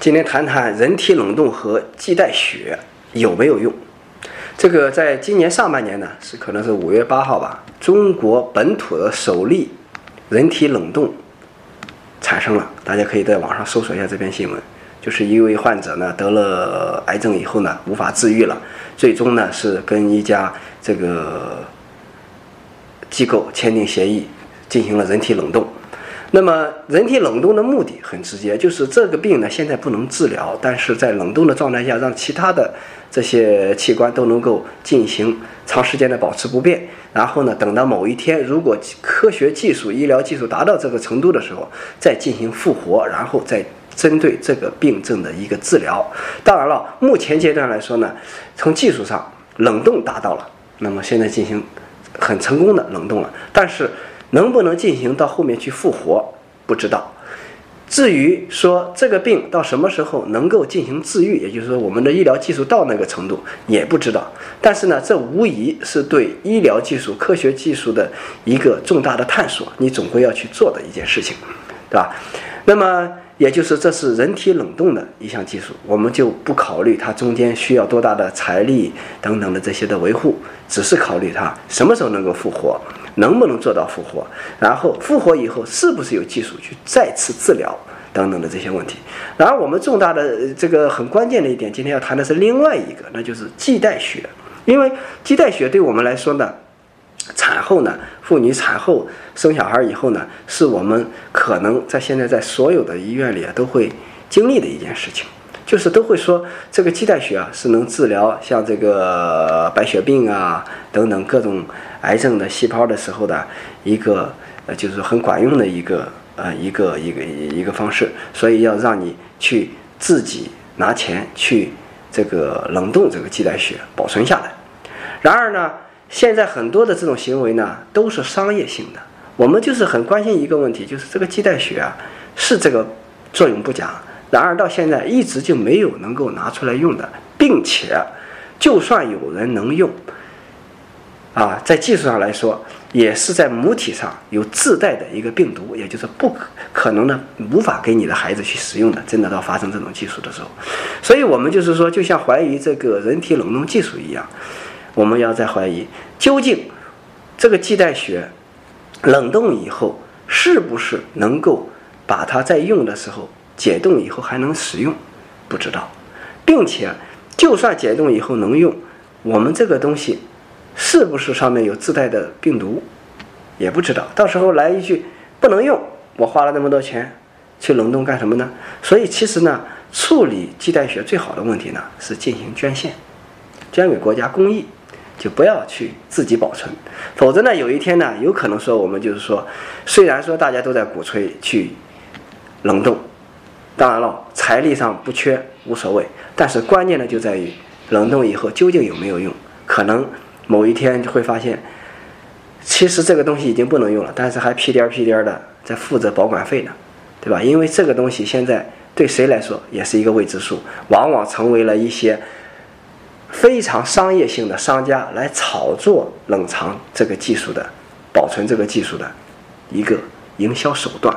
今天谈谈人体冷冻和脐带血有没有用？这个在今年上半年呢，是可能是五月八号吧，中国本土的首例人体冷冻产生了。大家可以在网上搜索一下这篇新闻，就是一位患者呢得了癌症以后呢无法治愈了，最终呢是跟一家这个机构签订协议，进行了人体冷冻。那么，人体冷冻的目的很直接，就是这个病呢现在不能治疗，但是在冷冻的状态下，让其他的这些器官都能够进行长时间的保持不变。然后呢，等到某一天，如果科学技术、医疗技术达到这个程度的时候，再进行复活，然后再针对这个病症的一个治疗。当然了，目前阶段来说呢，从技术上冷冻达到了，那么现在进行很成功的冷冻了，但是。能不能进行到后面去复活，不知道。至于说这个病到什么时候能够进行治愈，也就是说我们的医疗技术到那个程度也不知道。但是呢，这无疑是对医疗技术、科学技术的一个重大的探索，你总归要去做的一件事情，对吧？那么。也就是这是人体冷冻的一项技术，我们就不考虑它中间需要多大的财力等等的这些的维护，只是考虑它什么时候能够复活，能不能做到复活，然后复活以后是不是有技术去再次治疗等等的这些问题。然后我们重大的这个很关键的一点，今天要谈的是另外一个，那就是脐带血，因为脐带血对我们来说呢。产后呢，妇女产后生小孩以后呢，是我们可能在现在在所有的医院里啊都会经历的一件事情，就是都会说这个脐带血啊是能治疗像这个白血病啊等等各种癌症的细胞的时候的一个呃就是很管用的一个呃一个一个一个方式，所以要让你去自己拿钱去这个冷冻这个脐带血保存下来。然而呢。现在很多的这种行为呢，都是商业性的。我们就是很关心一个问题，就是这个脐带血啊，是这个作用不假，然而到现在一直就没有能够拿出来用的，并且就算有人能用，啊，在技术上来说，也是在母体上有自带的一个病毒，也就是不可可能呢，无法给你的孩子去使用的。真的到发生这种技术的时候，所以我们就是说，就像怀疑这个人体冷冻技术一样。我们要在怀疑，究竟这个脐带血冷冻以后是不是能够把它在用的时候解冻以后还能使用？不知道，并且就算解冻以后能用，我们这个东西是不是上面有自带的病毒？也不知道。到时候来一句不能用，我花了那么多钱去冷冻干什么呢？所以其实呢，处理脐带血最好的问题呢是进行捐献，捐给国家公益。就不要去自己保存，否则呢，有一天呢，有可能说我们就是说，虽然说大家都在鼓吹去冷冻，当然了，财力上不缺无所谓，但是关键的就在于冷冻以后究竟有没有用？可能某一天就会发现，其实这个东西已经不能用了，但是还屁颠儿屁颠儿的在负责保管费呢，对吧？因为这个东西现在对谁来说也是一个未知数，往往成为了一些。非常商业性的商家来炒作冷藏这个技术的保存这个技术的一个营销手段。